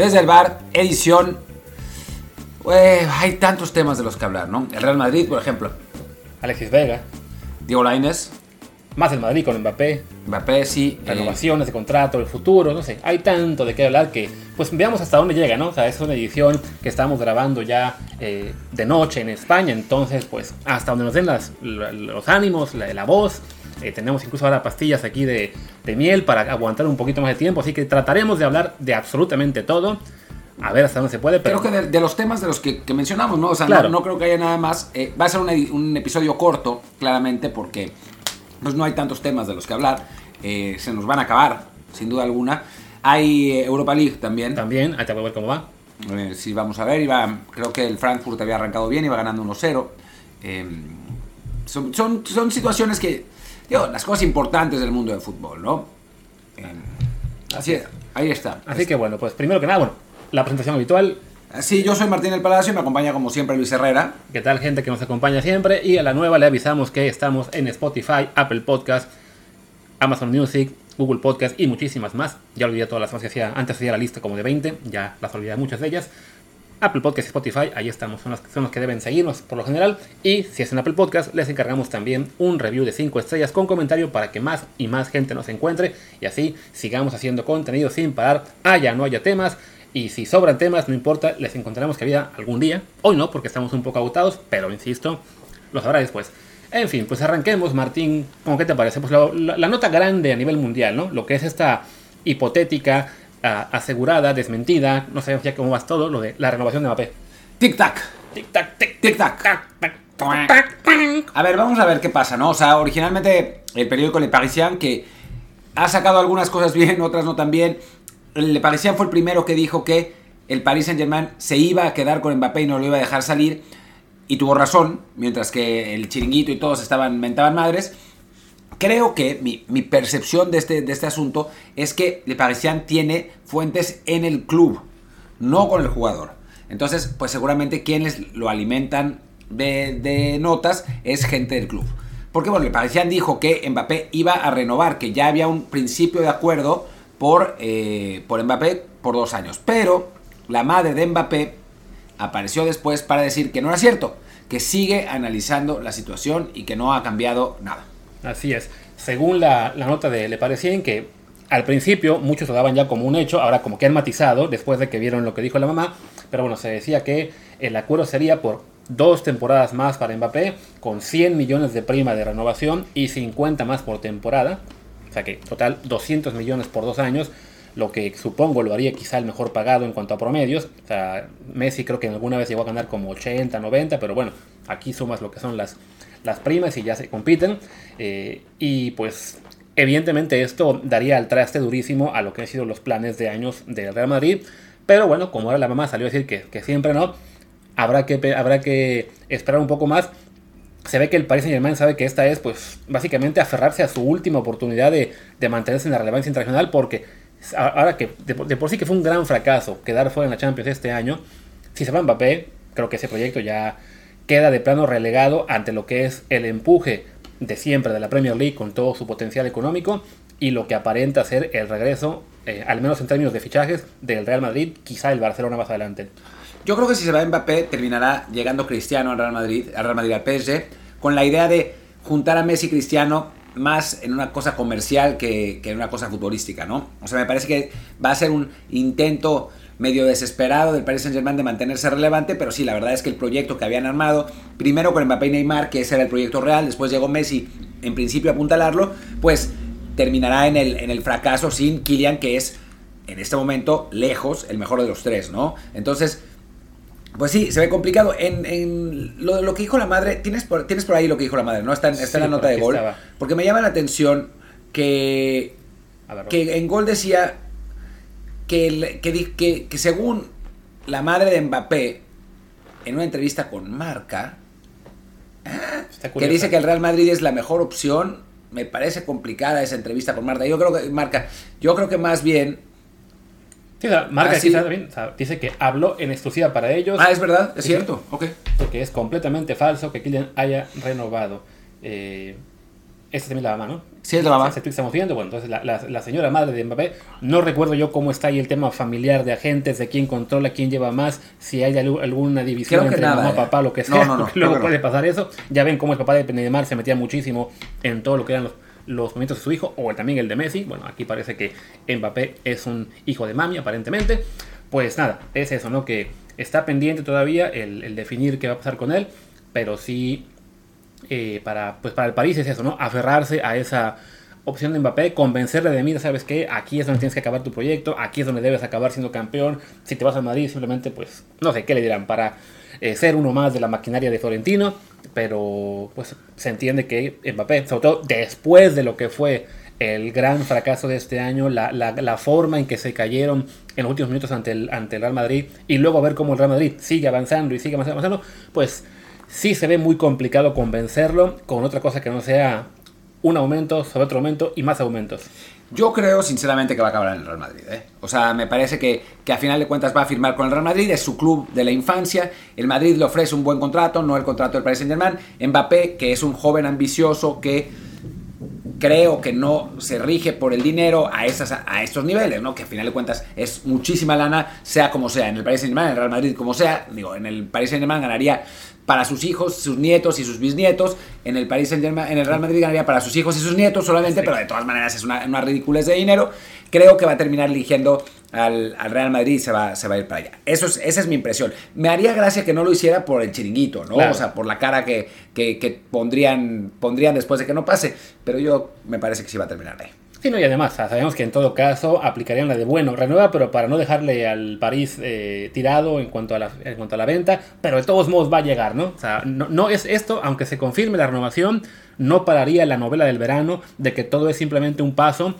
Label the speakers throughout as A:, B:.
A: Desde el bar, edición. Hay tantos temas de los que hablar, ¿no? El Real Madrid, por ejemplo.
B: Alexis Vega.
A: Diego Lainez.
B: Más el Madrid con Mbappé.
A: Mbappé, sí.
B: Eh, Renovaciones de contrato, el futuro, no sé. Hay tanto de qué hablar que, pues veamos hasta dónde llega, ¿no? O sea, es una edición que estamos grabando ya eh, de noche en España. Entonces, pues, hasta donde nos den las, los ánimos, la, la voz. Eh, tenemos incluso ahora pastillas aquí de, de miel para aguantar un poquito más de tiempo. Así que trataremos de hablar de absolutamente todo. A ver hasta dónde se puede. Pero...
A: Creo que de, de los temas de los que, que, mencionamos, ¿no? O sea, claro. no, no, creo que haya nada más. Eh, va a ser un, un, episodio corto, claramente, porque pues, no hay tantos temas de los que hablar. Eh, se nos van a acabar, sin duda alguna. Hay eh, Europa League también.
B: También, ahí te voy a ver cómo va.
A: Sí, vamos a ver. Iba, creo que el Frankfurt había arrancado bien, iba ganando 1-0. son, son, son situaciones que, digo, las cosas importantes del mundo del fútbol, ¿no? así, ahí está.
B: Así que bueno, pues primero que nada, bueno, la presentación habitual.
A: Sí, yo soy Martín El Palacio y me acompaña como siempre Luis Herrera.
B: ¿Qué tal gente que nos acompaña siempre? Y a la nueva le avisamos que estamos en Spotify, Apple Podcast, Amazon Music, Google Podcast y muchísimas más. Ya olvidé todas las más que hacía, antes hacía la lista como de 20, ya las olvidé muchas de ellas. Apple Podcast y Spotify, ahí estamos, son los, son los que deben seguirnos por lo general. Y si es en Apple Podcast, les encargamos también un review de 5 estrellas con comentario para que más y más gente nos encuentre y así sigamos haciendo contenido sin parar, haya no haya temas. Y si sobran temas, no importa, les encontraremos que había algún día. Hoy no, porque estamos un poco agotados, pero insisto, lo sabrá después. En fin, pues arranquemos, Martín. ¿Cómo qué te parece? Pues la, nota grande a nivel mundial, ¿no? Lo que es esta hipotética, asegurada, desmentida, no sabemos ya cómo va todo, lo de la renovación de Mbappé.
A: Tic-tac.
B: Tic-tac,
A: tic-tac. A ver, vamos a ver qué pasa, ¿no? O sea, originalmente el periódico Le Parisien, que ha sacado algunas cosas bien, otras no tan bien. Le Parisien fue el primero que dijo que el Paris Saint-Germain se iba a quedar con Mbappé y no lo iba a dejar salir y tuvo razón, mientras que el chiringuito y todos estaban, mentaban madres. Creo que mi, mi percepción de este, de este asunto es que Le Parisien tiene fuentes en el club, no con el jugador. Entonces, pues seguramente quienes lo alimentan de, de notas es gente del club. Porque bueno, Le Parisien dijo que Mbappé iba a renovar, que ya había un principio de acuerdo por, eh, por Mbappé por dos años. Pero la madre de Mbappé apareció después para decir que no era cierto, que sigue analizando la situación y que no ha cambiado nada.
B: Así es. Según la, nota de Le Parisien, que al principio muchos lo daban ya como un hecho, ahora como que han matizado después de que vieron lo que dijo la mamá, pero bueno, se decía que el acuerdo sería por dos temporadas más para Mbappé, con 100 millones de prima de renovación y 50 más por temporada, o sea que total 200 millones por dos años, lo que supongo lo haría quizá el mejor pagado en cuanto a promedios. O sea, Messi creo que alguna vez llegó a ganar como 80, 90, pero bueno, aquí sumas lo que son las, las primas y ya se compiten. Eh, y pues evidentemente esto daría al traste durísimo a lo que han sido los planes de años del Real Madrid. Pero bueno, como ahora la mamá salió a decir que, que siempre no, habrá que, habrá que esperar un poco más se ve que el Paris Saint Germain sabe que esta es, pues, básicamente aferrarse a su última oportunidad de, de mantenerse en la relevancia internacional, porque ahora que de, por sí que fue un gran fracaso quedar fuera en la Champions este año, si se va Mbappé, creo que ese proyecto ya queda de plano relegado ante lo que es el empuje de siempre de la Premier League con todo su potencial económico y lo que aparenta ser el regreso, eh, al menos en términos de fichajes, del Real Madrid, quizá el Barcelona más adelante.
A: Yo creo que si se va Mbappé terminará llegando Cristiano al Real Madrid, al Real Madrid al PSG, con la idea de juntar a Messi y Cristiano más en una cosa comercial que, que, en una cosa futbolística, ¿no? O sea, me parece que va a ser un intento medio desesperado del Paris Saint-Germain de mantenerse relevante, pero sí, la verdad es que el proyecto que habían armado, primero con Mbappé y Neymar, que ese era el proyecto real, después llegó Messi, en principio a apuntalarlo, pues terminará en el, en el fracaso sin Kylian, que es en este momento lejos el mejor de los tres, ¿no? Entonces, pues sí, se ve complicado. En, en lo, lo, que dijo la madre, tienes por, tienes por ahí lo que dijo la madre, ¿no? Está en, está sí, en la nota de gol. Estaba. Porque me llama la atención que, ver, que en gol decía que, que, que, que, según la madre de Mbappé, en una entrevista con Marca, que dice que el Real Madrid es la mejor opción. Me parece complicada esa entrevista con Marca. Yo creo que, Marca, yo creo que más bien
B: Sí, o sea, Marca ah, sí. también, o sea, dice que habló en exclusiva para ellos.
A: Ah, es verdad, es cierto, ok.
B: Porque es completamente falso que Kylian haya renovado. Eh, Esa también la mamá, ¿no?
A: Sí, es la mamá.
B: Ese tweet estamos viendo. Bueno, entonces la, la- la señora madre de Mbappé, no recuerdo yo cómo está ahí el tema familiar de agentes, de quién controla, quién lleva más, si hay algu- alguna división entre
A: nada,
B: mamá,
A: eh.
B: papá, lo que sea.
A: no, no,
B: porque luego puede pasar eso. Ya ven cómo el papá de Neymar se metía muchísimo en todo lo que eran los, los movimientos de su hijo, o también el de Messi. Bueno, aquí parece que Mbappé es un hijo de mami, aparentemente. Pues nada, es eso, ¿no? Que está pendiente todavía el, el definir qué va a pasar con él, pero sí eh, para, pues para el París es eso, ¿no? Aferrarse a esa opción de Mbappé, convencerle de, mira, ¿sabes qué? Aquí es donde tienes que acabar tu proyecto, aquí es donde debes acabar siendo campeón. Si te vas al Madrid, simplemente, pues, no sé qué le dirán, para eh, ser uno más de la maquinaria de Florentino, pero pues se entiende que Mbappé, sobre todo después de lo que fue el gran fracaso de este año, la, la- la forma en que se cayeron en los últimos minutos ante el, ante el Real Madrid y luego ver cómo el Real Madrid sigue avanzando y sigue avanzando, avanzando, pues sí se ve muy complicado convencerlo con otra cosa que no sea un aumento sobre otro aumento y más aumentos.
A: Yo creo, sinceramente, que va a acabar en el Real Madrid. ¿eh? O sea, me parece que, que a final de cuentas va a firmar con el Real Madrid, es su club de la infancia. El Madrid le ofrece un buen contrato, no el contrato del Paris Saint-Germain. Mbappé, que es un joven ambicioso que creo que no se rige por el dinero a, esas, a estos niveles, ¿no? Que a final de cuentas es muchísima lana, sea como sea, en el Paris Saint-Germain, en el Real Madrid, como sea. Digo, en el Paris Saint-Germain ganaría para sus hijos, sus nietos y sus bisnietos. En el Paris Saint-Germain, en el Real Madrid ganaría para sus hijos y sus nietos solamente, pero de todas maneras es una, una ridiculez de dinero. Creo que va a terminar eligiendo al, al Real Madrid y se va, se va a ir para allá. Eso es, esa es mi impresión. Me haría gracia que no lo hiciera por el chiringuito, ¿no?
B: Claro.
A: O sea, por la cara que, que, que pondrían, pondrían después de que no pase. Pero yo me parece que sí va a terminar ahí.
B: Sí, y además, sea, sabemos que en todo caso aplicarían la de bueno, renueva, pero para no dejarle al París eh, tirado en cuanto, a la, en cuanto a la venta, pero de todos modos va a llegar, ¿no? O sea, no, no es esto, aunque se confirme la renovación, no pararía la novela del verano de que todo es simplemente un paso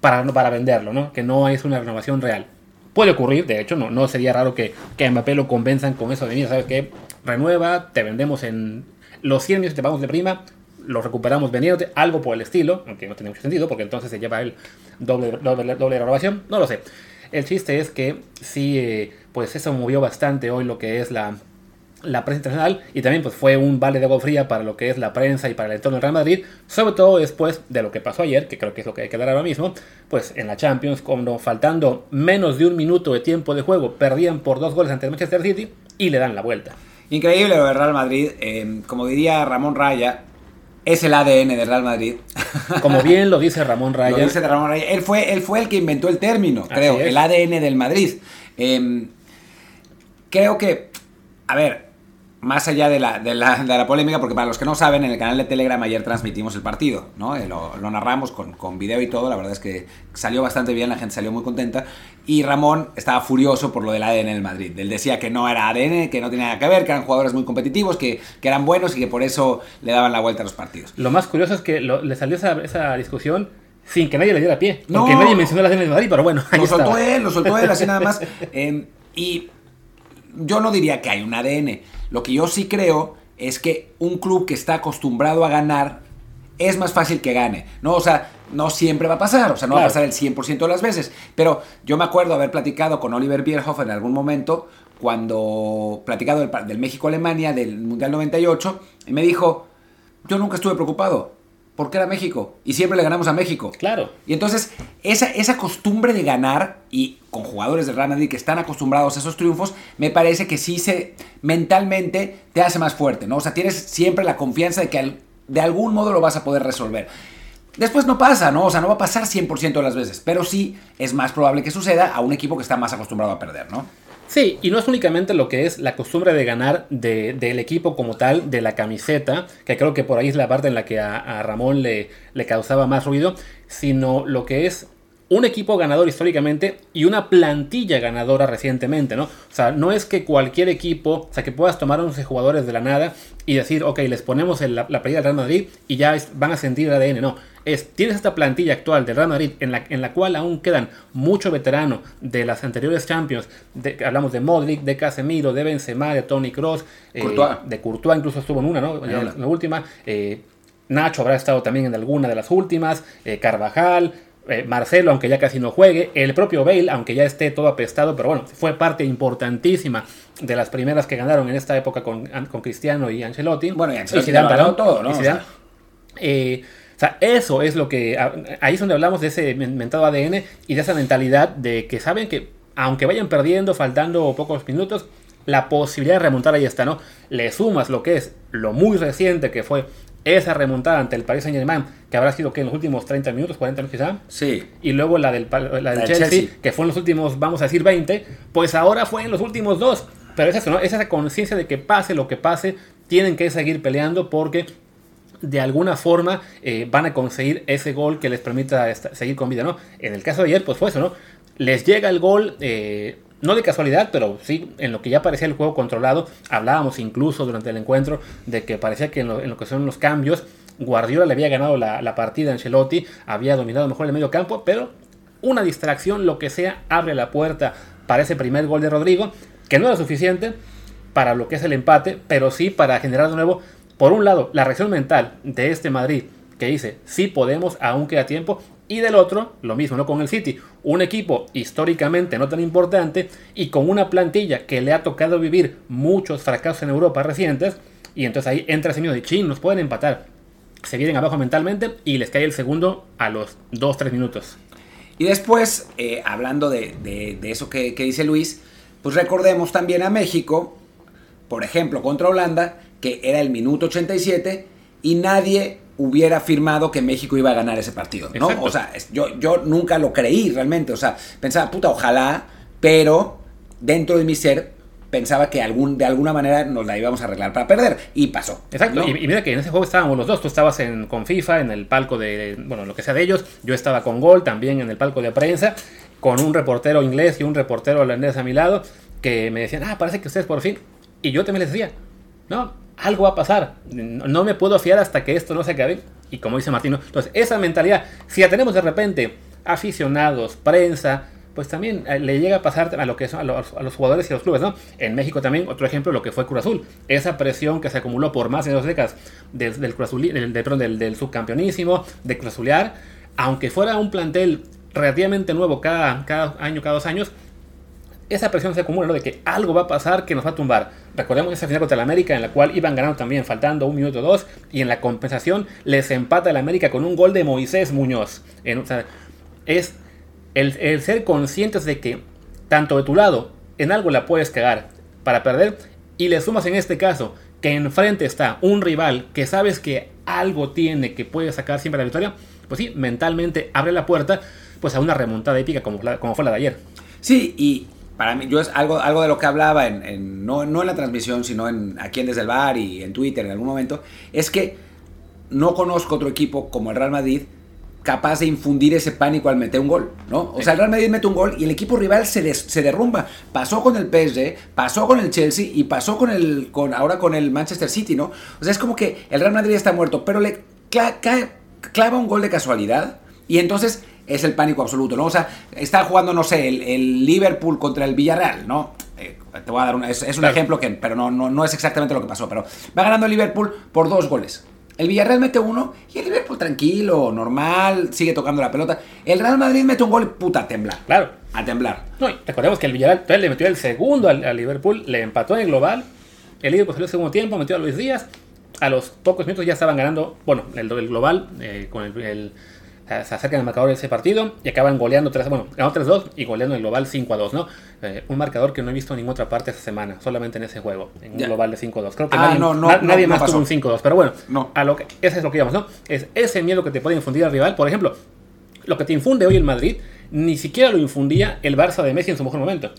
B: para, para venderlo, ¿no? Que no es una renovación real. Puede ocurrir, de hecho, no, no sería raro que, que Mbappé lo convenzan con eso de, mira, ¿sabes qué? Renueva, te vendemos en los 100 millones que te pagamos de prima, lo recuperamos vendiéndote, algo por el estilo, aunque no tiene mucho sentido, porque entonces se lleva el doble, doble, doble renovación, no lo sé. El chiste es que sí, eh, pues eso movió bastante hoy lo que es la, la prensa internacional y también pues fue un vale de agua fría para lo que es la prensa y para el entorno del Real Madrid, sobre todo después de lo que pasó ayer, que creo que es lo que hay que dar ahora mismo, pues en la Champions, cuando faltando menos de un minuto de tiempo de juego, perdían por dos goles ante el Manchester City y le dan la vuelta.
A: Increíble lo del Real Madrid. eh, como diría Ramón Raya, es el ADN del Real Madrid.
B: Como bien lo dice Ramón Raya,
A: Lo dice de Ramón Raya. Él fue, él fue el que inventó el término,
B: Así
A: creo,
B: es.
A: el ADN del Madrid. Eh, creo que, a ver, más allá de la, de, la, de la polémica, porque para los que no saben, en el canal de Telegram ayer transmitimos el partido, ¿no? Eh, Lo, lo narramos con, con video y todo, la verdad es que salió bastante bien, la gente salió muy contenta. Y Ramón estaba furioso por lo del ADN del Madrid. Él decía que no era ADN, que no tenía nada que ver, que eran jugadores muy competitivos, que, que eran buenos y que por eso le daban la vuelta a los partidos.
B: lo más curioso es que lo- le salió esa, esa discusión sin que nadie le diera pie,
A: No.
B: porque nadie mencionó la ADN de Madrid, pero bueno, ahí
A: lo soltó
B: estaba.
A: él, lo soltó él así nada más. Eh, y yo no diría que hay un ADN. Lo que yo sí creo es que un club que está acostumbrado a ganar es más fácil que gane. No, o sea, no siempre va a pasar, o sea, no va a pasar el 100% de las veces. Pero yo me acuerdo haber platicado con Oliver Bierhoff en algún momento cuando platicado del, del México-Alemania del Mundial 98 y me dijo, yo nunca estuve preocupado porque era México y siempre le ganamos a México.
B: Claro.
A: Y entonces, esa, esa costumbre de ganar, y con jugadores del Real Madrid que están acostumbrados a esos triunfos, me parece que sí se mentalmente te hace más fuerte, ¿no? O sea, tienes siempre la confianza de que al- de algún modo lo vas a poder resolver. Después no pasa, ¿no? O sea, no va a pasar 100% de las veces, pero sí es más probable que suceda a un equipo que está más acostumbrado a perder, ¿no?
B: Sí, y no es únicamente lo que es la costumbre de ganar de- del equipo como tal, de la camiseta, que creo que por ahí es la parte en la que a, a Ramón le, le causaba más ruido, sino lo que es un equipo ganador históricamente y una plantilla ganadora recientemente, ¿no? O sea, no es que cualquier equipo, o sea, que puedas tomar 11 jugadores de la nada y decir, ok, les ponemos en la, la playa del Real Madrid y ya es- van a sentir el ADN, no. Es, tienes esta plantilla actual del Real Madrid en la, en la cual aún quedan mucho veterano de las anteriores Champions. De- hablamos de Modric, de Casemiro, de Benzema, de Tony Cross,
A: Courtois.
B: de Courtois incluso estuvo en una, ¿no?
A: En
B: en la última. eh, Nacho habrá estado también en alguna de las últimas. eh, Carvajal. eh, Marcelo, aunque ya casi no juegue, el propio Bale, aunque ya esté todo apestado, pero bueno, fue parte importantísima de las primeras que ganaron en esta época con, con Cristiano y Ancelotti.
A: Bueno, y Ancelotti
B: Zidane,
A: todo, ¿no?
B: y Zidane. Eh, sea, eso es lo que. Ahí es donde hablamos de ese mentado ADN y de esa mentalidad de que saben que, aunque vayan perdiendo, faltando pocos minutos, la posibilidad de remontar ahí está, ¿no? Le sumas lo que es lo muy reciente que fue esa remontada ante el Paris Saint Germain, que habrá sido que en los últimos 30 minutos, 40 minutos quizá.
A: Sí.
B: Y luego la del, la del Chelsea, que fue en los últimos, vamos a decir, 20, pues ahora fue en los últimos dos. Pero es eso, ¿no? Es esa conciencia de que pase lo que pase, tienen que seguir peleando porque de alguna forma eh, van a conseguir ese gol que les permita seguir con vida, ¿no? En el caso de ayer, pues fue eso, ¿no? Les llega el gol, eh, no de casualidad, pero sí, en lo que ya parecía el juego controlado, hablábamos incluso durante el encuentro de que parecía que en lo, que son los cambios, Guardiola le había ganado la, la partida a Ancelotti, había dominado mejor el medio campo, pero una distracción, lo que sea, abre la puerta para ese primer gol de Rodrigo, que no era suficiente para lo que es el empate, pero sí para generar de nuevo por un lado, la reacción mental de este Madrid que dice, sí podemos, aún queda tiempo, y del otro, lo mismo, ¿no? Con el City, un equipo históricamente no tan importante y con una plantilla que le ha tocado vivir muchos fracasos en Europa recientes, y entonces ahí entra ese miedo de chin, nos pueden empatar. Se vienen abajo mentalmente y les cae el segundo a los 2-3 minutos.
A: Y después, eh, hablando de, eso que, que dice Luis, pues recordemos también a México, por ejemplo, contra Holanda, que era el minuto 87 y nadie hubiera afirmado que México iba a ganar ese partido, ¿no? O sea, yo, yo nunca lo creí realmente, o sea, pensaba, puta, ojalá, pero dentro de mi ser pensaba que algún, de alguna manera nos la íbamos a arreglar para perder. Y pasó.
B: Exacto. Y, mira que en ese juego estábamos los dos. Tú estabas en, con FIFA, en el palco de, bueno, lo que sea de ellos. Yo estaba con Gol, también en el palco de prensa, con un reportero inglés y un reportero holandés a mi lado, que me decían, ah, parece que ustedes por fin. Y yo también les decía, no, algo va a pasar. No me puedo fiar hasta que esto no se acabe. Y como dice Martino, entonces esa mentalidad, si la tenemos de repente aficionados, prensa, pues también eh, le llega a pasar a lo que son a los, jugadores y a los clubes, ¿no? En México también, otro ejemplo, lo que fue Cruz Azul. Esa presión que se acumuló por más de dos décadas del, Cruz Azul, del, del, subcampeonismo, de Cruz Azulear, aunque fuera un plantel relativamente nuevo cada, cada año, cada dos años, esa presión se acumula, ¿no? De que algo va a pasar que nos va a tumbar. Recordemos esa final contra el América en la cual iban ganando también, faltando un minuto o dos, y en la compensación les empata el América con un gol de Moisés Muñoz. o sea, es el, ser conscientes de que tanto de tu lado en algo la puedes cagar para perder, y le sumas en este caso que enfrente está un rival que sabes que algo tiene que puede sacar siempre la victoria, pues sí, mentalmente abre la puerta pues a una remontada épica como, como fue la de ayer.
A: Sí, y para mí, yo es algo, algo de lo que hablaba, en, no, en la transmisión, sino en, aquí en Desde el Bar y en Twitter en algún momento, es que no conozco otro equipo como el Real Madrid capaz de infundir ese pánico al meter un gol, ¿no? O sea, el Real Madrid mete un gol y el equipo rival se, se derrumba. Pasó con el PSG, pasó con el Chelsea y pasó con el, con, ahora con el Manchester City, ¿no? O sea, es como que el Real Madrid está muerto, pero le clava un gol de casualidad y entonces es el pánico absoluto, ¿no? O sea, está jugando, no sé, el, Liverpool contra el Villarreal, ¿no? Eh, te voy a dar un, es, un ejemplo que, pero no, no, no es exactamente lo que pasó, pero va ganando el Liverpool por dos goles. El Villarreal mete uno y el Liverpool tranquilo, normal, sigue tocando la pelota. El Real Madrid mete un gol y puta, a temblar.
B: Claro.
A: A temblar.
B: No, recordemos que el Villarreal le metió el segundo al, Liverpool, le empató en el global. El Liverpool salió el segundo tiempo, metió a Luis Díaz. A los pocos minutos ya estaban ganando, bueno, el, global eh, con el se acercan al marcador de ese partido y acaban goleando 3, bueno, 3-2 y goleando el global 5-2, ¿no? Eh, un marcador que no he visto en ninguna otra parte esta semana, solamente en ese juego, en un global de 5-2. Creo que ah, nadie, más tuvo un 5-2, pero bueno, a lo que, ese es lo que íbamos, ¿no? Es ese miedo que te puede infundir el rival, por ejemplo, lo que te infunde hoy el Madrid, ni siquiera lo infundía el Barça de Messi en su mejor momento.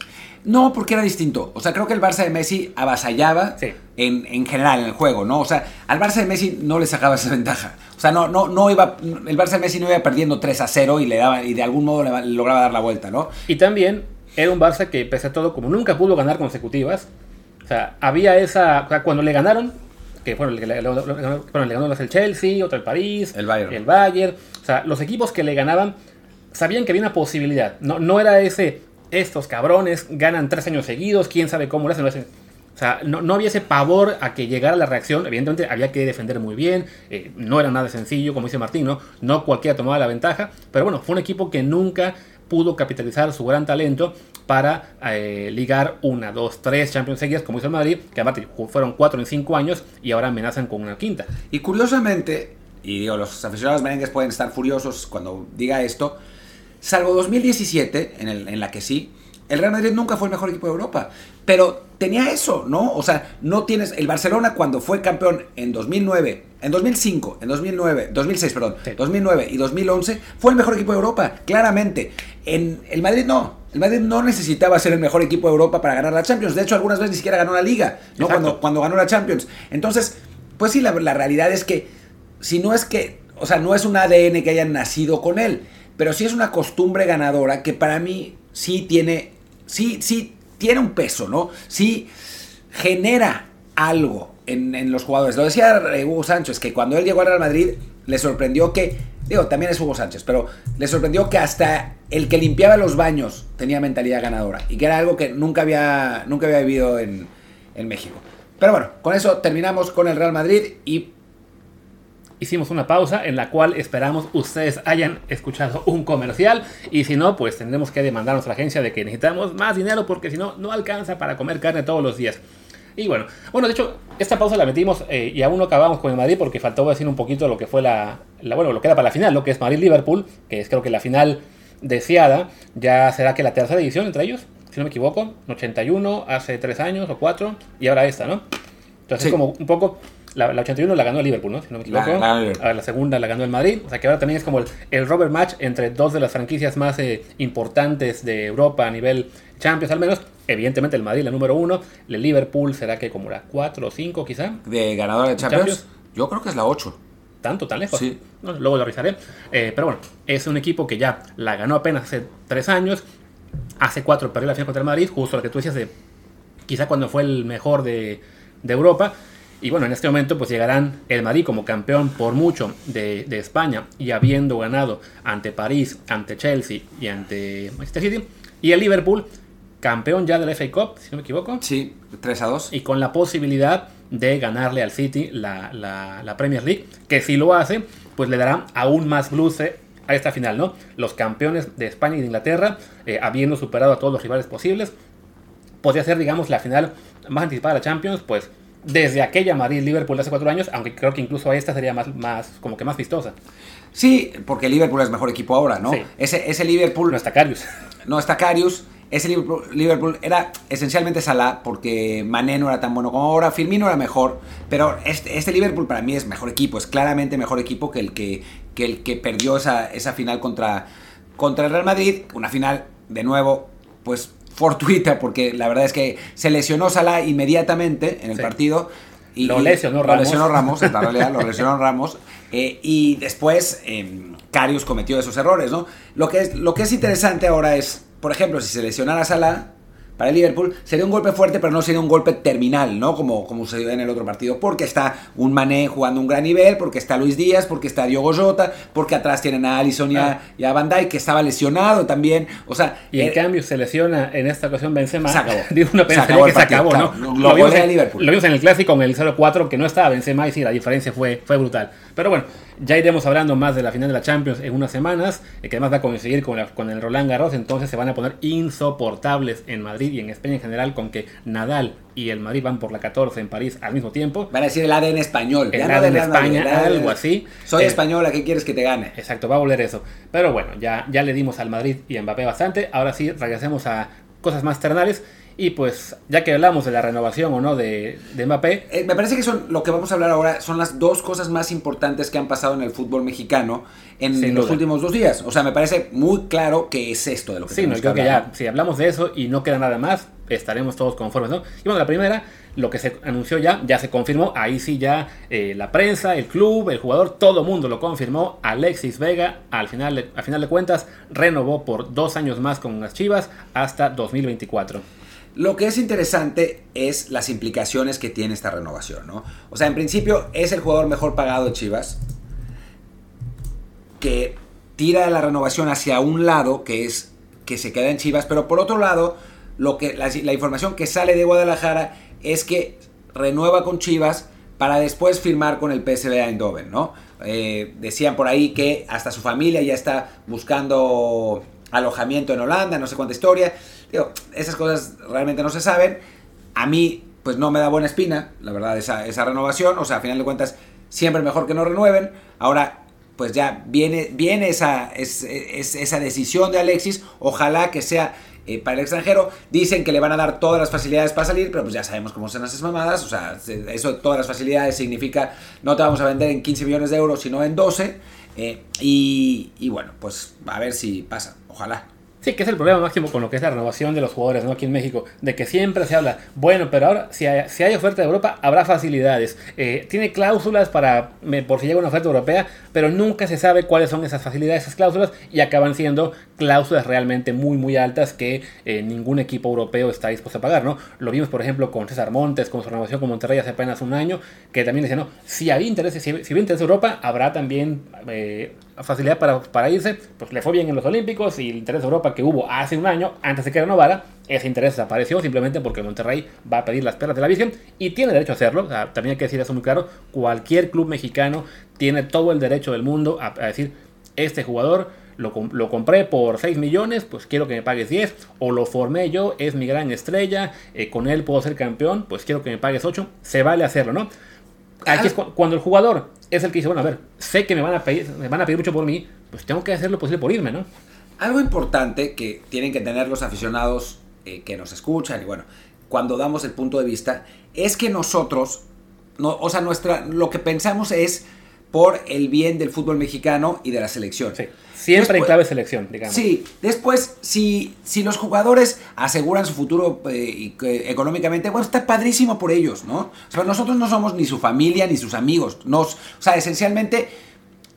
A: No, porque era distinto. O sea, creo que el Barça de Messi avasallaba en, en, general en el juego, ¿no? O sea, al Barça de Messi no le sacaba esa ventaja. O sea, no, no, no iba. El Barça de Messi no iba perdiendo 3 a 0 y le daba, y de algún modo le, lograba dar la vuelta, ¿no?
B: Y también era un Barça que, pese a todo, como nunca pudo ganar consecutivas, o sea, había esa. O sea, cuando le ganaron, que bueno, le, le, bueno, le ganó el Chelsea, otro el París,
A: el Bayern.
B: el Bayern. O sea, los equipos que le ganaban sabían que había una posibilidad. No, no era ese estos cabrones ganan tres años seguidos, quién sabe cómo lo hacen. O sea, no, había ese pavor a que llegara la reacción. Evidentemente había que defender muy bien. Eh, no era nada sencillo, como dice Martín, ¿no? No cualquiera tomaba la ventaja. Pero bueno, fue un equipo que nunca pudo capitalizar su gran talento para eh, ligar una, dos, tres Champions seguidas, como hizo el Madrid, que aparte fueron cuatro en cinco años y ahora amenazan con una quinta.
A: Y curiosamente, y digo, los aficionados merengues pueden estar furiosos cuando diga esto, salvo 2017, en, el, en la que sí, el Real Madrid nunca fue el mejor equipo de Europa, pero tenía eso, ¿no? O sea, no tienes. El Barcelona, cuando fue campeón en 2009, en 2005, en 2009, 2006, perdón, 2009 y 2011, fue el mejor equipo de Europa, claramente. En el Madrid no. El Madrid no necesitaba ser el mejor equipo de Europa para ganar la Champions. De hecho, algunas veces ni siquiera ganó la Liga, ¿no? Cuando, cuando ganó la Champions. Entonces, pues sí, la, la realidad es que, si no es que. O sea, no es un ADN que hayan nacido con él, pero sí es una costumbre ganadora que para mí sí tiene sí, sí tiene un peso, ¿no? Sí genera algo en, los jugadores. Lo decía Hugo Sánchez, que cuando él llegó al Real Madrid le sorprendió que, digo, también es Hugo Sánchez, pero le sorprendió que hasta el que limpiaba los baños tenía mentalidad ganadora y que era algo que nunca había, nunca había vivido en, en México. Pero bueno, con eso terminamos con el Real Madrid y
B: hicimos una pausa en la cual esperamos ustedes hayan escuchado un comercial y si no, pues tendremos que demandarnos a la agencia de que necesitamos más dinero porque si no, no alcanza para comer carne todos los días. Y bueno, bueno, de hecho, esta pausa la metimos eh, y aún no acabamos con el Madrid porque faltó decir un poquito lo que fue la, bueno, lo que era para la final, lo que es Madrid-Liverpool, que es creo que la final deseada, ya será que la tercera edición entre ellos, si no me equivoco, 81, hace tres años o cuatro, y ahora esta, ¿no? Entonces es como un poco la, 81 la ganó el Liverpool, ¿no? Si no me equivoco. La, la, segunda la ganó el Madrid. O sea que ahora también es como el, el Robert Match entre dos de las franquicias más eh, importantes de Europa a nivel Champions al menos. Evidentemente el Madrid la número uno. El Liverpool será que como la 4 o 5 quizá.
A: ¿De ganador de Champions? Yo creo que es la 8.
B: ¿Tanto, tan lejos?
A: Sí.
B: luego lo revisaré. Eh, pero bueno, es un equipo que ya la ganó apenas hace 3 años. Hace 4 perdió la final contra el Madrid. Justo lo que tú decías de quizá cuando fue el mejor de, de Europa. Y bueno, en este momento pues llegarán el Madrid como campeón por mucho de, España y habiendo ganado ante París, ante Chelsea y ante Manchester City. Y el Liverpool, campeón ya del FA Cup, si no me equivoco.
A: Sí, 3 a 2.
B: Y con la posibilidad de ganarle al City la, la, Premier League, que si lo hace, pues le dará aún más luce a esta final, ¿no? Los campeones de España y de Inglaterra, eh, habiendo superado a todos los rivales posibles, podría ser, digamos, la final más anticipada de la Champions, pues desde aquella Madrid-Liverpool hace cuatro años, aunque creo que incluso esta sería más, más, como que más vistosa.
A: Sí, porque Liverpool es mejor equipo ahora, ¿no? Ese, ese Liverpool...
B: No está Carius.
A: No está Carius. Ese Liverpool, era esencialmente Salah, porque Mané no era tan bueno como ahora, Firmino era mejor, pero este, este Liverpool para mí es mejor equipo, es claramente mejor equipo que el que, que, el que perdió esa, esa final contra, contra el Real Madrid. Una final, de nuevo, pues fortuita, porque la verdad es que se lesionó Salah inmediatamente en el partido.
B: Y, lo lesionó Ramos.
A: Lo lesionó Ramos, en realidad, lo lesionó Ramos. Eh, y después eh, Carius cometió esos errores, ¿no? Lo que, es, lo que es interesante ahora es, por ejemplo, si se lesionara Salah, para el Liverpool sería un golpe fuerte, pero no sería un golpe terminal, ¿no? Como, como sucedió en el otro partido, porque está un Mané jugando un gran nivel, porque está Luis Díaz, porque está Diogo Jota, porque atrás tienen a Alisson y a, ah. Van Dijk, que estaba lesionado también, o sea...
B: Y en eh, cambio se lesiona en esta ocasión Benzema.
A: Se acabó.
B: Digo una pena que se acabó, ¿no?
A: Lo, vimos en, Liverpool.
B: lo vimos en el Clásico, en el 0-4, que no estaba Benzema, y sí, la diferencia fue, fue brutal. Pero bueno, ya iremos hablando más de la final de la Champions en unas semanas, eh, que además va a coincidir con, con el Roland Garros, entonces se van a poner insoportables en Madrid y en España en general con que Nadal y el Madrid van por la 14 en París al mismo tiempo.
A: Van a decir el ADN español.
B: El ADN España, algo así.
A: Soy eh, española, ¿qué quieres que te gane?
B: Exacto, va a volver eso. Pero bueno, ya, ya le dimos al Madrid y a Mbappé bastante. Ahora sí, regresemos a cosas más ternales. Y pues, ya que hablamos de la renovación o no de, de Mbappé.
A: Eh, me parece que son lo que vamos a hablar ahora son las dos cosas más importantes que han pasado en el fútbol mexicano en los últimos dos días. O sea, me parece muy claro que es esto de lo que
B: Sí, no, creo que ya, si hablamos de eso y no queda nada más, estaremos todos conformes, ¿no? Y bueno, la primera, lo que se anunció ya, ya se confirmó, ahí sí ya eh, la prensa, el club, el jugador, todo mundo lo confirmó. Alexis Vega, al final, al final de cuentas, renovó por dos años más con las Chivas hasta 2024.
A: Lo que es interesante es las implicaciones que tiene esta renovación, ¿no? O sea, en principio es el jugador mejor pagado de Chivas, que tira la renovación hacia un lado, que es que se queda en Chivas, pero por otro lado, lo que, la, información que sale de Guadalajara es que renueva con Chivas para después firmar con el PSV Eindhoven, ¿no? Eh, decían por ahí que hasta su familia ya está buscando alojamiento en Holanda, no sé cuánta historia. Esas cosas realmente no se saben. A mí, pues no me da buena espina, la verdad, esa, esa renovación. O sea, a final de cuentas, siempre mejor que no renueven. Ahora, pues ya viene, viene esa, esa decisión de Alexis. Ojalá que sea eh, para el extranjero. Dicen que le van a dar todas las facilidades para salir, pero pues ya sabemos cómo son esas mamadas. O sea, eso, todas las facilidades significa no te vamos a vender en 15 millones de euros, sino en 12. Eh, y, y bueno, pues a ver si pasa. Ojalá.
B: Sí, que es el problema máximo con lo que es la renovación de los jugadores, ¿no? Aquí en México, de que siempre se habla, bueno, pero ahora si hay, si hay oferta de Europa, habrá facilidades. Eh, tiene cláusulas para, por si llega una oferta europea, pero nunca se sabe cuáles son esas facilidades, esas cláusulas, y acaban siendo cláusulas realmente muy, muy altas que eh, ningún equipo europeo está dispuesto a pagar, ¿no? Lo vimos, por ejemplo, con César Montes, con su renovación con Monterrey hace apenas un año, que también decía, no, si hay interés, si, si hay interés Europa, habrá también... Eh, facilidad para, para, irse, pues le fue bien en los Olímpicos y el interés de Europa que hubo hace un año, antes de que renovara, ese interés desapareció simplemente porque Monterrey va a pedir las perlas de la Virgen y tiene derecho a hacerlo. también hay que decir eso muy claro, cualquier club mexicano tiene todo el derecho del mundo a, decir, este jugador lo, lo, compré por 6 millones, pues quiero que me pagues 10, o lo formé yo, es mi gran estrella, eh, con él puedo ser campeón, pues quiero que me pagues 8, se vale hacerlo, ¿no? Aquí es cuando el jugador es el que dice, bueno, a ver, sé que me van a pedir, me van a pedir mucho por mí, pues tengo que hacer lo posible por irme, ¿no?
A: Algo importante que tienen que tener los aficionados eh, que nos escuchan y bueno, cuando damos el punto de vista, es que nosotros, no, o sea, nuestra, lo que pensamos es por el bien del fútbol mexicano y de la selección.
B: Sí. Siempre en clave selección, digamos.
A: Sí, después, si, si los jugadores aseguran su futuro eh, económicamente, bueno, está padrísimo por ellos, ¿no? O sea, nosotros no somos ni su familia ni sus amigos. Nos, o sea, esencialmente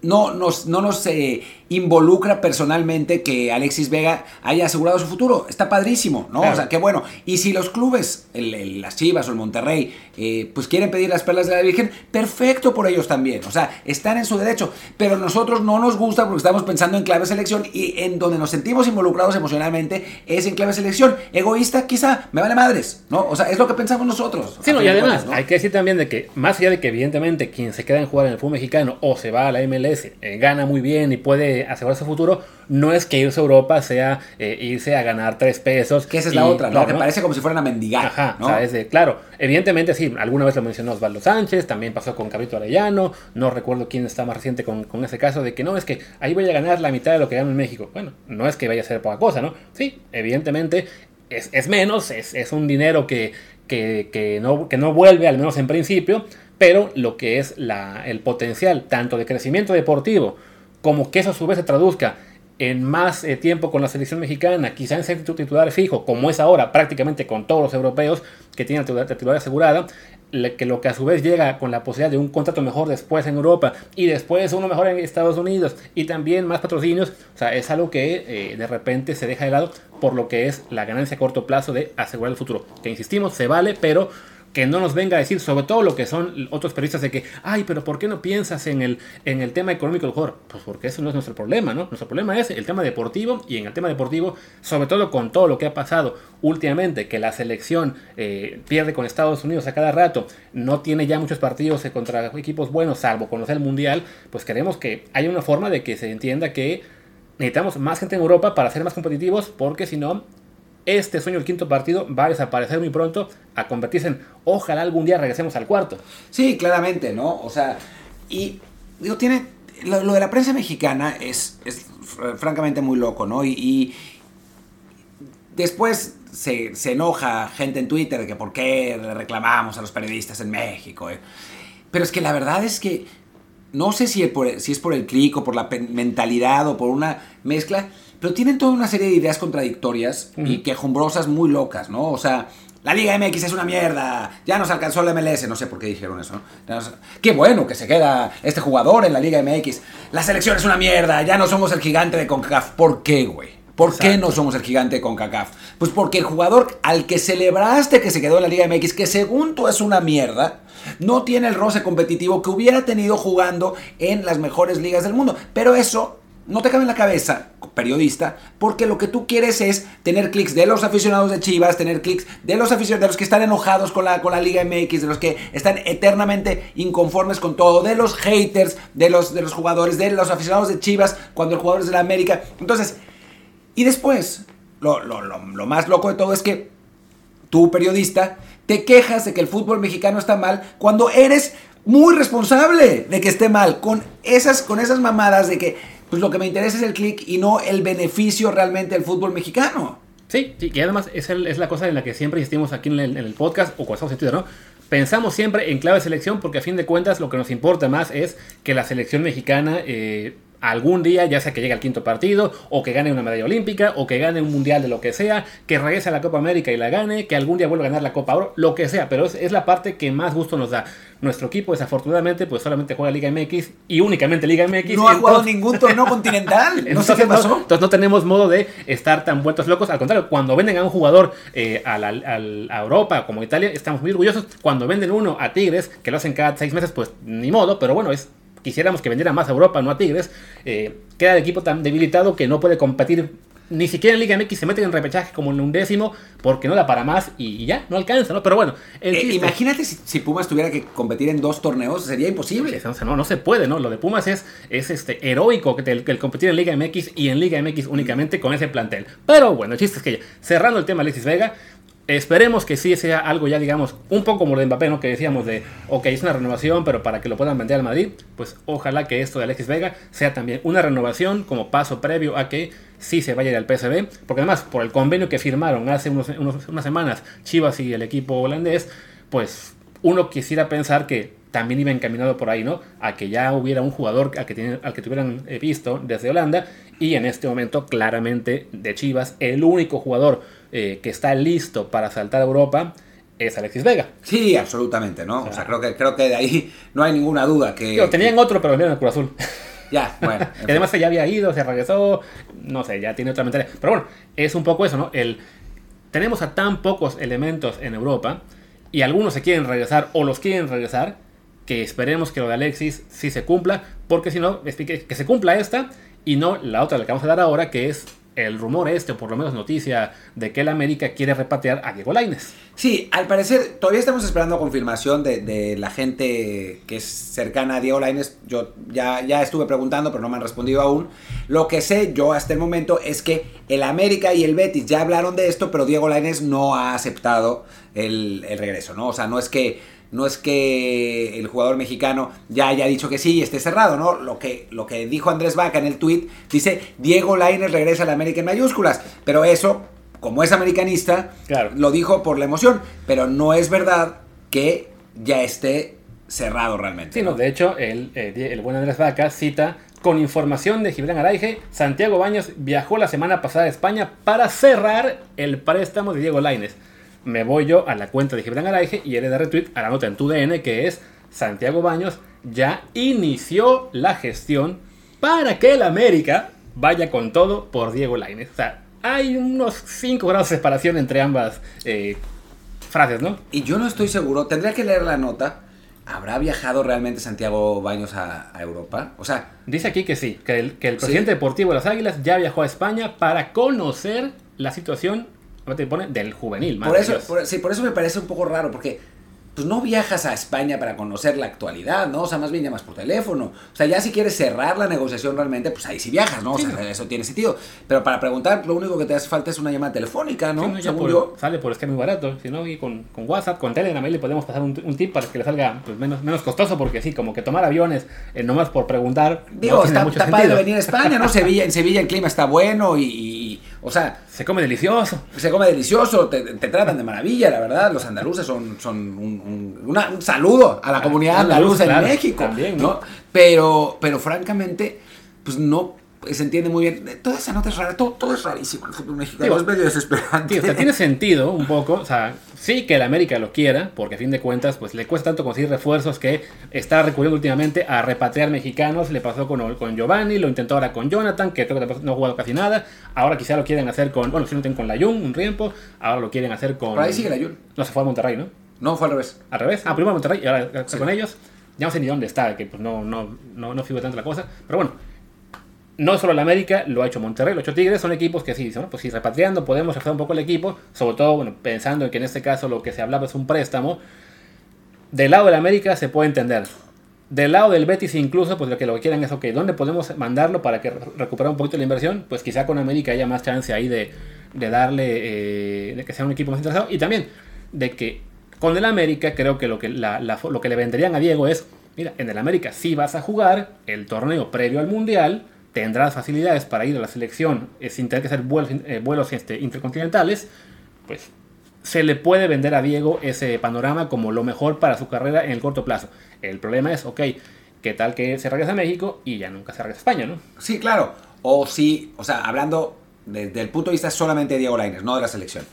A: no nos, no nos eh, involucra personalmente que Alexis Vega haya asegurado su futuro. Está padrísimo, ¿no? O sea, qué bueno. Y si los clubes, el, las Chivas o el Monterrey, eh, pues quieren pedir las perlas de la Virgen, perfecto por ellos también. O sea, están en su derecho. Pero nosotros no nos gusta porque estamos pensando en clave selección y en donde nos sentimos involucrados emocionalmente es en clave selección. Egoísta, quizá, me vale madres, ¿no? O sea, es lo que pensamos nosotros.
B: Sí, no, y además, hay que decir también de que, más allá de que evidentemente quien se queda en jugar en el fútbol mexicano o se va a la MLS, eh, gana muy bien y puede asegurar su futuro, no es que irse a Europa sea eh, irse a ganar tres pesos.
A: Que esa es la otra, ¿no? que parece como si fueran a mendigar.
B: Ajá, ¿no? claro, evidentemente sí, alguna vez lo mencionó Osvaldo Sánchez, también pasó con Cabrito Arellano, no recuerdo quién está más reciente con, ese caso de que no, es que ahí voy a ganar la mitad de lo que gano en México. Bueno, no es que vaya a ser poca cosa, ¿no? Sí, evidentemente es, menos, es, un dinero que, que, no, que no vuelve, al menos en principio, pero lo que es la, el potencial tanto de crecimiento deportivo como que eso a su vez se traduzca en más eh, tiempo con la selección mexicana, quizá en ser titular fijo, como es ahora prácticamente con todos los europeos que tienen la titular asegurada, que lo que a su vez llega con la posibilidad de un contrato mejor después en Europa y después uno mejor en Estados Unidos y también más patrocinios, o sea, es algo que eh, de repente se deja de lado por lo que es la ganancia a corto plazo de asegurar el futuro. Que insistimos, se vale, pero que no nos venga a decir, sobre todo lo que son otros periodistas, de que, ay, pero ¿por qué no piensas en el, en el tema económico del? Pues porque eso no es nuestro problema, ¿no? Nuestro problema es el tema deportivo y en el tema deportivo, sobre todo con todo lo que ha pasado últimamente, que la selección eh, pierde con Estados Unidos a cada rato, no tiene ya muchos partidos contra equipos buenos, salvo conocer el Mundial, pues queremos que haya una forma de que se entienda que necesitamos más gente en Europa para ser más competitivos, porque si no, este sueño del quinto partido va a desaparecer muy pronto, a convertirse en ojalá algún día regresemos al cuarto.
A: Sí, claramente, ¿no? O sea, y digo, tiene. Lo, de la prensa mexicana es, es francamente muy loco, ¿no? Y, después se, enoja gente en Twitter de que por qué le reclamamos a los periodistas en México. ¿eh? Pero es que la verdad es que no sé si, si es por el clic o por la mentalidad o por una mezcla pero tienen toda una serie de ideas contradictorias y quejumbrosas muy locas, ¿no? O sea, la Liga MX es una mierda, ya nos alcanzó la MLS, no sé por qué dijeron eso, ¿no? Qué bueno que se queda este jugador en la Liga MX. La selección es una mierda, ya no somos el gigante de CONCACAF. ¿Por qué, güey? ¿Por qué no somos el gigante de CONCACAF? Pues porque el jugador al que celebraste que se quedó en la Liga MX, que según tú es una mierda, no tiene el roce competitivo que hubiera tenido jugando en las mejores ligas del mundo. Pero eso no te cabe en la cabeza, periodista, porque lo que tú quieres es tener clics de los aficionados de Chivas, tener clics de los aficionados, de los que están enojados con la, con la Liga MX, de los que están eternamente inconformes con todo, de los haters, de los, de los jugadores, de los aficionados de Chivas, cuando el jugador es de la América. Entonces, y después, lo, lo más loco de todo es que tú, periodista, te quejas de que el fútbol mexicano está mal cuando eres muy responsable de que esté mal, con esas, con esas mamadas de que pues lo que me interesa es el click y no el beneficio realmente del fútbol mexicano.
B: Sí, sí, y además es, el- es la cosa en la que siempre insistimos aquí en el, en podcast, o cuando sentido, ¿no? Pensamos siempre en clave selección porque a fin de cuentas lo que nos importa más es que la selección mexicana eh, algún día, ya sea que llegue al quinto partido, o que gane una medalla olímpica, o que gane un mundial de lo que sea, que regrese a la Copa América y la gane, que algún día vuelva a ganar la Copa Oro, lo que sea, pero es, es la parte que más gusto nos da. Nuestro equipo desafortunadamente pues solamente juega Liga MX y únicamente Liga MX.
A: No ha jugado ningún torneo continental. No sé
B: entonces,
A: qué
B: no,
A: pasó.
B: entonces no tenemos modo de estar tan vueltos locos. Al contrario, cuando venden a un jugador eh, a, la- a Europa como Italia, estamos muy orgullosos. Cuando venden uno a Tigres, que lo hacen cada seis meses, pues ni modo, pero bueno, es quisiéramos que vendiera más a Europa, no a Tigres. Eh, queda el equipo tan debilitado que no puede competir. Ni siquiera en Liga MX se meten en repechaje como en un décimo porque no da para más y ya, no alcanza, ¿no? Pero bueno, el
A: Eh, imagínate si, si Pumas tuviera que competir en dos torneos, sería imposible.
B: o sea, no, no se puede, ¿no? Lo de Pumas es, es este, heroico que el, que el competir en Liga MX y en Liga MX únicamente con ese plantel. Pero bueno, el chiste es que ya, cerrando el tema Alexis Vega, esperemos que sí sea algo ya, digamos, un poco como lo de Mbappé, ¿no? Que decíamos de, ok, es una renovación, pero para que lo puedan vender al Madrid, pues ojalá que esto de Alexis Vega sea también una renovación como paso previo a que sí se vaya al PSV, porque además por el convenio que firmaron hace unos- unas semanas Chivas y el equipo holandés, pues uno quisiera pensar que también iba encaminado por ahí, ¿no? A que ya hubiera un jugador al que, tienen- al que tuvieran eh, visto desde Holanda y en este momento claramente de Chivas el único jugador eh, que está listo para saltar a Europa es Alexis Vega.
A: Sí, absolutamente, ¿no? O sea, creo que, creo que de ahí no hay ninguna duda que...
B: Digo, tenían otro, pero lo enviaron al Cruz Azul.
A: Ya, bueno.
B: Y además que ya había ido, se regresó, no sé, ya tiene otra mentalidad. Pero bueno, es un poco eso, ¿no? El, tenemos a tan pocos elementos en Europa y algunos se quieren regresar o los quieren regresar, que esperemos que lo de Alexis sí se cumpla, porque si no, que, que se cumpla esta y no la otra, la que vamos a dar ahora, que es el rumor este, o por lo menos noticia, de que el América quiere repatriar a Diego Lainez.
A: Sí, al parecer todavía estamos esperando confirmación de, de la gente que es cercana a Diego Lainez. Yo ya, ya estuve preguntando, pero no me han respondido aún. Lo que sé yo hasta el momento es que el América y el Betis ya hablaron de esto, pero Diego Lainez no ha aceptado el, el regreso, ¿no? O sea, no es que no es que el jugador mexicano ya haya dicho que sí y esté cerrado, ¿no? Lo que, lo que dijo Andrés Vaca en el tweet dice Diego Lainez regresa a la América en mayúsculas, pero eso, como es americanista,
B: Claro.
A: lo dijo por la emoción, pero no es verdad que ya esté cerrado realmente.
B: Sí, no, de hecho, el, eh, el buen Andrés Vaca cita con información de Gibran Araige, Santiago Baños viajó la semana pasada a España para cerrar el préstamo de Diego Lainez. Me voy yo a la cuenta de Gibran Araige y él le da retweet a la nota en tu DN que es Santiago Baños ya inició la gestión para que el América vaya con todo por Diego Lainez. O sea, hay unos 5 grados de separación entre ambas eh, frases, ¿no?
A: Y yo no estoy seguro, tendría que leer la nota. ¿Habrá viajado realmente Santiago Baños a, a Europa? O sea,
B: Dice aquí que sí, que el, que el
A: Sí.
B: presidente deportivo de las Águilas ya viajó a España para conocer la situación ¿cómo te pone? del juvenil.
A: por
B: madre
A: eso,
B: Dios.
A: por, sí, por eso me parece un poco raro, porque pues no viajas a España para conocer la actualidad, ¿no? O sea, más bien llamas por teléfono. O sea, ya si quieres cerrar la negociación realmente, pues ahí sí viajas, ¿no? O
B: Sí,
A: sea,
B: no.
A: eso tiene sentido. Pero para preguntar, lo único que te hace falta es una llamada telefónica, ¿no?
B: Sí, no,
A: Según
B: por-
A: yo.
B: sale por esquema muy barato. Si no, y con, con WhatsApp, con Telegram, ahí le podemos pasar un, un tip para que le salga pues, menos, menos costoso, porque sí, como que tomar aviones eh, nomás por preguntar.
A: Digo,
B: no tiene
A: está,
B: mucho
A: está padre venir a España, ¿no? Sevilla, en Sevilla el clima está bueno y, y- o sea,
B: Se come delicioso.
A: se come delicioso, te, te tratan de maravilla, la verdad. Los andaluces son, son un, un- una- un saludo a la
B: Ah,
A: comunidad
B: andaluz,
A: andaluza en México,
B: también,
A: ¿no?
B: ¿no?
A: Pero, pero francamente, pues no se entiende muy bien. Toda esa nota es rara, todo, todo es rarísimo el fútbol mexicano, es medio desesperante.
B: Sí, o sea, tiene sentido un poco, o sea, sí que el América lo quiera, porque a fin de cuentas, pues le cuesta tanto conseguir refuerzos que está recurriendo últimamente a repatriar mexicanos, le pasó con, con Giovanni, lo intentó ahora con Jonathan, que creo que no ha jugado casi nada, ahora quizá lo quieren hacer con, bueno, si no tienen con Layun un tiempo, ahora lo quieren hacer con...
A: Por ahí sigue la Jun.
B: No, se fue a Monterrey, ¿no?
A: No, fue al revés.
B: Al revés, ah, primero a Monterrey y ahora está con ellos, ya no sé ni dónde está, que pues no, no, no, no figura tanto la cosa, pero bueno, no solo el América, lo ha hecho Monterrey, lo ha hecho Tigres, son equipos que sí, ¿no? pues sí, repatriando podemos reforzar un poco el equipo, sobre todo bueno, pensando en que en este caso lo que se hablaba es un préstamo. Del lado del América se puede entender. Del lado del Betis incluso, pues lo que lo que quieren es, ok, ¿dónde podemos mandarlo para que re- recupere un poquito la inversión? Pues quizá con América haya más chance ahí de, de darle, eh, de que sea un equipo más interesado. Y también de que con el América creo que lo que, lo que le venderían a Diego es mira, en el América sí vas a jugar el torneo previo al Mundial, tendrás facilidades para ir a la selección sin tener que hacer vuelos, eh, vuelos este, intercontinentales, pues se le puede vender a Diego ese panorama como lo mejor para su carrera en el corto plazo. El problema es, ok, ¿qué tal que se regresa a México y ya nunca se regresa a España, no?
A: Sí, claro. O sí, o sea, hablando desde el punto de vista solamente de Diego Lainez, no de la selección.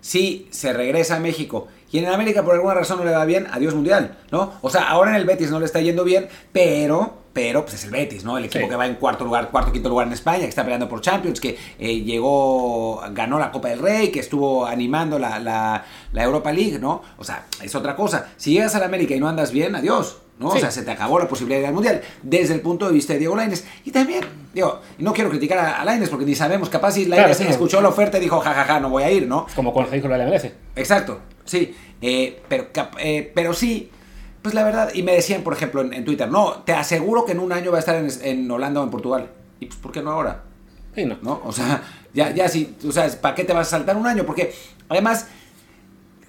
A: Si se regresa a México y en América por alguna razón no le va bien, adiós mundial, ¿no? O sea, ahora en el Betis no le está yendo bien, pero pero pues es el Betis, ¿no? El equipo
B: Sí.
A: que va en cuarto lugar, cuarto, quinto lugar en España, que está peleando por Champions, que eh, llegó, ganó la Copa del Rey, que estuvo animando la, la- la Europa League, ¿no? O sea, es otra cosa. Si llegas a la América y no andas bien, adiós, ¿no? O sea, se te acabó la posibilidad de ir al Mundial, desde el punto de vista de Diego Lainez. Y también, digo, no quiero criticar a, a Lainez porque ni sabemos, capaz si
B: Claro, no.
A: escuchó la oferta y dijo, jajaja, no voy a ir, ¿no?
B: Como cuando se dijo la MLS.
A: Exacto, sí. Eh, pero, eh, pero sí, pues la verdad, y me decían, por ejemplo, en, en Twitter, no, te aseguro que en un año va a estar en, en Holanda o en Portugal. ¿Y pues por qué no ahora?
B: Sí, no.
A: ¿No? O sea, ya, ya sí, o sea, ¿para qué te vas a saltar un año? Porque además,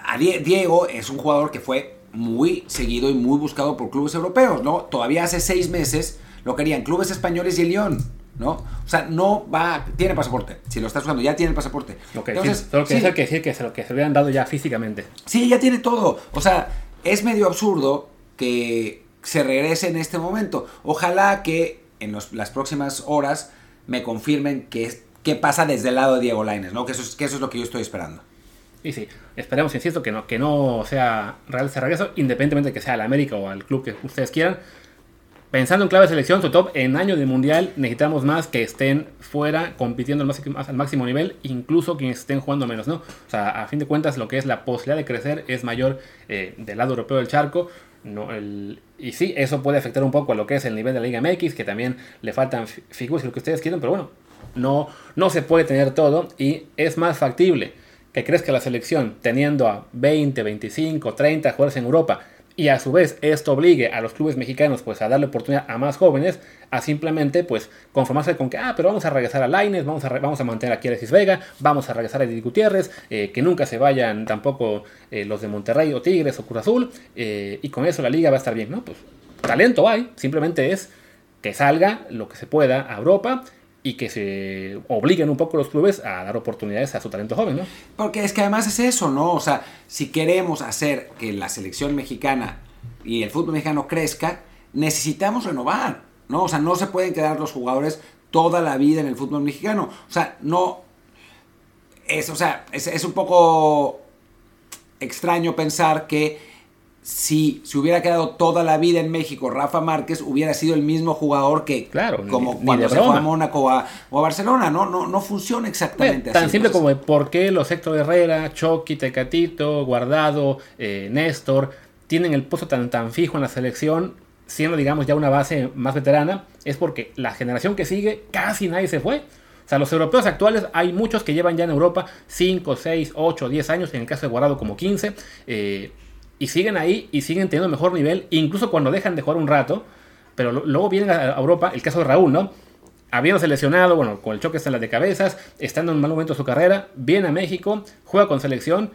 A: a Die- Diego es un jugador que fue muy seguido y muy buscado por clubes europeos, ¿no? Todavía hace seis meses lo querían clubes españoles y el Lyon, ¿no? O sea, no va, tiene pasaporte. Si lo estás usando, ya tiene el pasaporte.
B: Lo que
A: Entonces,
B: decir, solo que
A: sí.
B: hay que decir que se lo que se hubieran dado ya físicamente.
A: Sí, ya tiene todo. O sea, es medio absurdo que se regrese en este momento. Ojalá que en los- las próximas horas me confirmen qué es- qué pasa desde el lado de Diego Lainez, ¿no? Que eso, es, que eso es lo que yo estoy esperando.
B: Y sí, esperemos, insisto, que no, que no sea real ese regreso, independientemente de que sea al América o al club que ustedes quieran. Pensando en clave de selección, su top en año de mundial, necesitamos más que estén fuera compitiendo al máximo, al máximo nivel, incluso quienes estén jugando menos, ¿no? O sea, a fin de cuentas, lo que es la posibilidad de crecer es mayor eh, del lado europeo del charco. No, el- y sí, eso puede afectar un poco a lo que es el nivel de la Liga MX, que también le faltan fi- figuras y lo que ustedes quieran, pero bueno, no, no se puede tener todo y es más factible que crezca la selección teniendo a 20, 25, 30 jugadores en Europa y a su vez esto obligue a los clubes mexicanos pues a darle oportunidad a más jóvenes a simplemente pues conformarse con que ah pero vamos a regresar a Laines vamos a vamos a mantener aquí a Alexis Vega vamos a regresar a Edith Gutiérrez eh, que nunca se vayan tampoco eh, los de Monterrey o Tigres o Cruz Azul eh, y con eso la liga va a estar bien no pues talento hay simplemente es que salga lo que se pueda a Europa y que se obliguen un poco los clubes a dar oportunidades a su talento joven, ¿no?
A: Porque es que además es eso, ¿no? O sea, si queremos hacer que la selección mexicana y el fútbol mexicano crezca, necesitamos renovar, ¿no? O sea, no se pueden quedar los jugadores toda la vida en el fútbol mexicano. O sea, no. Es, o sea, es, es un poco extraño pensar que si se hubiera quedado toda la vida en México, Rafa Márquez hubiera sido el mismo jugador que
B: Claro,
A: como
B: ni
A: cuando se fue a Mónaco o a, o a Barcelona, ¿no? No, no funciona exactamente
B: Tan
A: así.
B: simple
A: Entonces,
B: como por qué los Héctor Herrera, Chucky, Tecatito, Guardado, eh, Néstor tienen el puesto tan, tan fijo en la selección, siendo digamos ya una base más veterana, es porque la generación que sigue casi nadie se fue. O sea, los europeos actuales hay muchos que llevan ya en Europa 5, 6, 8, 10 años, en el caso de Guardado como 15, eh, y siguen ahí y siguen teniendo mejor nivel, incluso cuando dejan de jugar un rato, pero luego vienen a Europa, el caso de Raúl, ¿no? habiéndose lesionado, bueno, con el choque en las de cabezas, estando en un mal momento de su carrera, viene a México, juega con selección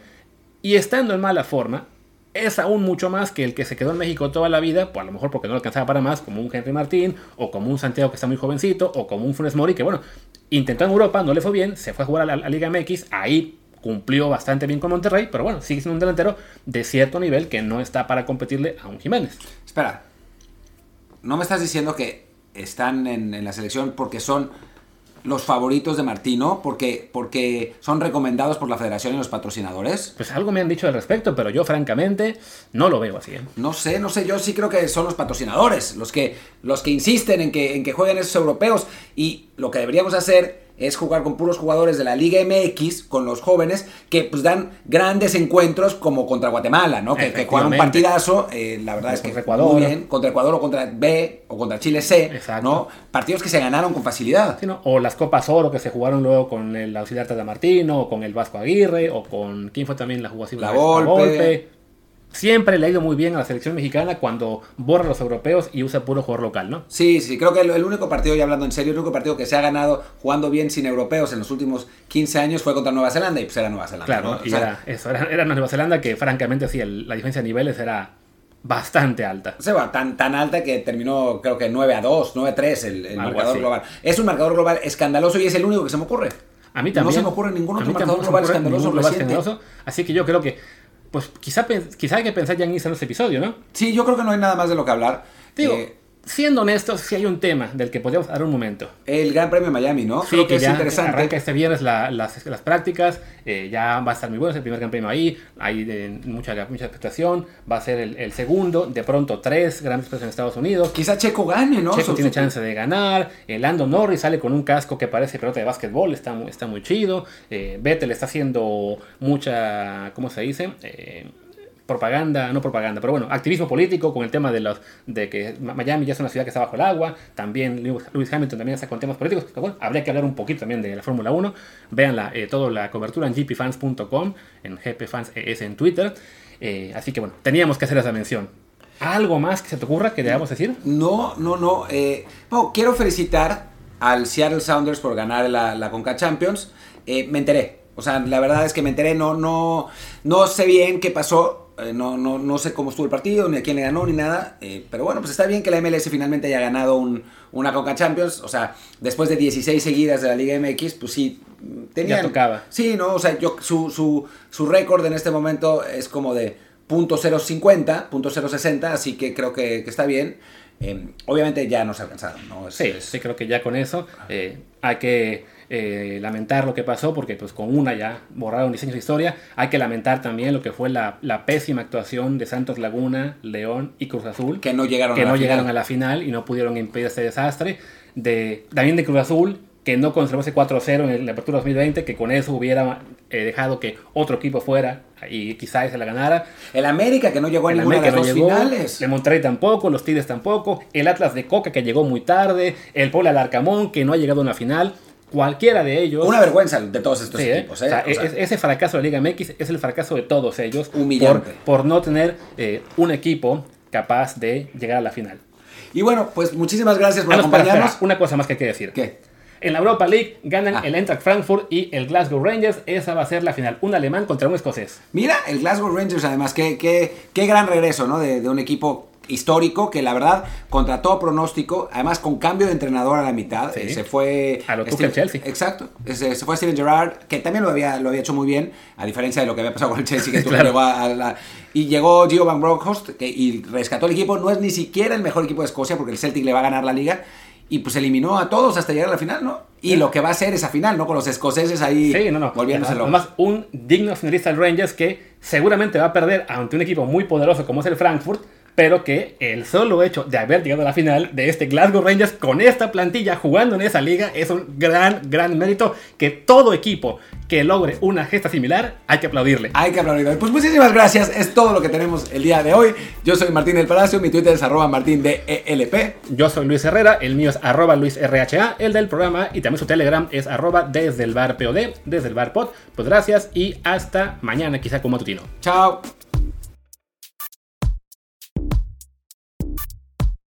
B: y estando en mala forma, es aún mucho más que el que se quedó en México toda la vida, pues a lo mejor porque no alcanzaba para más, como un Henry Martín, o como un Santiago que está muy jovencito, o como un Funes Mori, que bueno, intentó en Europa, no le fue bien, se fue a jugar a la Liga MX, ahí cumplió bastante bien con Monterrey, pero bueno, sigue siendo un delantero de cierto nivel que no está para competirle a un Jiménez.
A: Espera, ¿no me estás diciendo que están en, en la selección porque son los favoritos de Martino? Porque, porque son recomendados por la federación y los patrocinadores?
B: Pues algo me han dicho al respecto, pero yo francamente no lo veo así. ¿eh?
A: No sé, no sé, yo sí creo que son los patrocinadores, los que, los que insisten en que, en que jueguen esos europeos. Y lo que deberíamos hacer es jugar con puros jugadores de la Liga MX, con los jóvenes, que pues dan grandes encuentros como contra Guatemala, ¿no? Que, que juegan un partidazo, eh, la verdad es que
B: Ecuador.
A: muy bien, contra Ecuador o contra B o contra Chile C,
B: Exacto.
A: ¿no? Partidos que se ganaron con facilidad.
B: Sí, ¿no? O las Copas Oro que se jugaron luego con el auxiliar Tata Martino, o con el Vasco Aguirre, o con. ¿Quién fue también la así?
A: La? Volpe.
B: Siempre le ha ido muy bien a la selección mexicana cuando borra a los europeos y usa puro jugador local, ¿no?
A: Sí, sí, creo que el, el único partido, ya hablando en serio, el único partido que se ha ganado jugando bien sin europeos en los últimos 15 años fue contra Nueva Zelanda y pues era Nueva Zelanda.
B: Claro.
A: O sea,
B: era, eso, era, era Nueva Zelanda que francamente sí, el- la diferencia de niveles era bastante alta.
A: Se va tan, tan alta que terminó, creo que 9 a 2, 9 a 3 el, el marcador
B: así.
A: global. Es un marcador global escandaloso y es el único que se me ocurre.
B: A mí también.
A: No se me ocurre ningún otro marcador global escandaloso
B: global escandaloso. Así que yo creo que, pues quizá, quizá hay que pensar ya en este episodio, ¿no?
A: Sí, yo creo que no hay nada más de lo que hablar.
B: Digo,
A: Eh,
B: siendo honestos, si hay un tema del que podríamos dar un momento.
A: el Gran Premio de Miami, ¿no?
B: Sí,
A: creo que,
B: que
A: es interesante.
B: arranca este viernes la- las, las prácticas, eh, ya va a estar muy bueno, es el primer Gran Premio ahí, hay eh, mucha, mucha expectación, va a ser el, el segundo, de pronto tres grandes premios en Estados Unidos.
A: Quizá Checo gane, ¿no?
B: Checo tiene chance de ganar. eh, Lando Norris sale con un casco que parece pelota de básquetbol, está, está muy chido. eh, Vettel está haciendo mucha, ¿cómo se dice? Eh, propaganda, no propaganda, pero bueno, activismo político con el tema de los de que Miami ya es una ciudad que está bajo el agua, también Lewis Hamilton también está con temas políticos, bueno, habría que hablar un poquito también de la Fórmula 1, vean eh, toda la cobertura en gpfans.com, en gpfans es en Twitter, eh, así que bueno, teníamos que hacer esa mención. ¿Algo más que se te ocurra que debamos decir?
A: No, no, no. eh, no, quiero felicitar al Seattle Sounders por ganar la, la Conca Champions. Eh, me enteré. O sea, la verdad es que me enteré. No, no, no sé bien qué pasó. Eh, no, no, no sé cómo estuvo el partido, ni a quién le ganó, ni nada. eh, pero bueno, pues está bien que la MLS finalmente haya ganado un- una Conca Champions. O sea, después de 16 seguidas de la Liga MX, pues sí. Tenían,
B: Ya tocaba.
A: Sí, no, o sea, yo, su, su, su récord en este momento es como de .050, .060, así que creo que, que está bien. Eh, obviamente ya no se alcanzaron, ¿no? Es-
B: Sí,
A: es-
B: sí, creo que ya con eso eh, hay que eh, lamentar lo que pasó, porque pues con una ya borraron diseños de historia. Hay que lamentar también lo que fue la, la pésima actuación de Santos Laguna, León y Cruz Azul,
A: que no llegaron
B: que
A: a la
B: no
A: final.
B: llegaron a la final y no pudieron impedir este desastre. De, también de Cruz Azul, que no conservó ese 4-0 en la apertura 2020, que con eso hubiera eh, dejado que otro equipo fuera y quizá se la ganara.
A: El América, que no llegó a
B: El
A: ninguna
B: América
A: de las
B: no llegó,
A: finales.
B: el Monterrey tampoco, los Tigres tampoco, el Atlas de Coca que llegó muy tarde, el Puebla de Arcamón que no ha llegado a una final, cualquiera de ellos.
A: Una vergüenza de todos estos
B: Sí, ¿eh?
A: equipos,
B: O
A: ¿eh?
B: sea,
A: O sea,
B: es- ese fracaso de Liga MX es el fracaso de todos ellos por,
A: Humillante.
B: por no tener eh, un equipo capaz de llegar a la final.
A: Y bueno, pues muchísimas gracias por
B: Ah,
A: acompañarnos.
B: espera, una cosa más que hay que decir.
A: ¿Qué?
B: En la Europa League ganan
A: Ah.
B: el Eintracht Frankfurt y el Glasgow Rangers. Esa va a ser la final. Un alemán contra un escocés.
A: Mira, el Glasgow Rangers, además, qué, qué, qué gran regreso, ¿no? De, de un equipo histórico que la verdad, contra todo pronóstico, además con cambio de entrenador a la mitad,
B: Sí.
A: eh, se fue...
B: A lo
A: Steve-
B: Chelsea.
A: Exacto, se, se fue Steven Gerrard, que también lo había, lo había hecho muy bien, a diferencia de lo que había pasado con el Chelsea, que
B: Claro.
A: llegó a, a la... Y llegó Gio Van Bronckhorst que, y rescató el equipo, no es ni siquiera el mejor equipo de Escocia, porque el Celtic le va a ganar la liga, y pues eliminó a todos hasta llegar a la final, ¿no? Y lo que va a ser esa final, ¿no? Con los escoceses ahí
B: Sí, no, no.
A: volviéndose locos.
B: Además, un digno finalista del Rangers que seguramente va a perder ante un equipo muy poderoso como es el Frankfurt, pero que el solo hecho de haber llegado a la final de este Glasgow Rangers con esta plantilla jugando en esa liga es un gran, gran mérito que todo equipo que logre una gesta similar hay que aplaudirle.
A: Hay que aplaudir. Pues muchísimas gracias. Es todo lo que tenemos el día de hoy. Yo soy Martín del Palacio. Mi Twitter es arroba martín de ELP.
B: Yo soy Luis Herrera, el mío es arroba luisrha, el del programa y también su Telegram es arroba desde el bar POD, desde el bar pod. Pues gracias y hasta mañana, quizá como matutino.
A: Chao.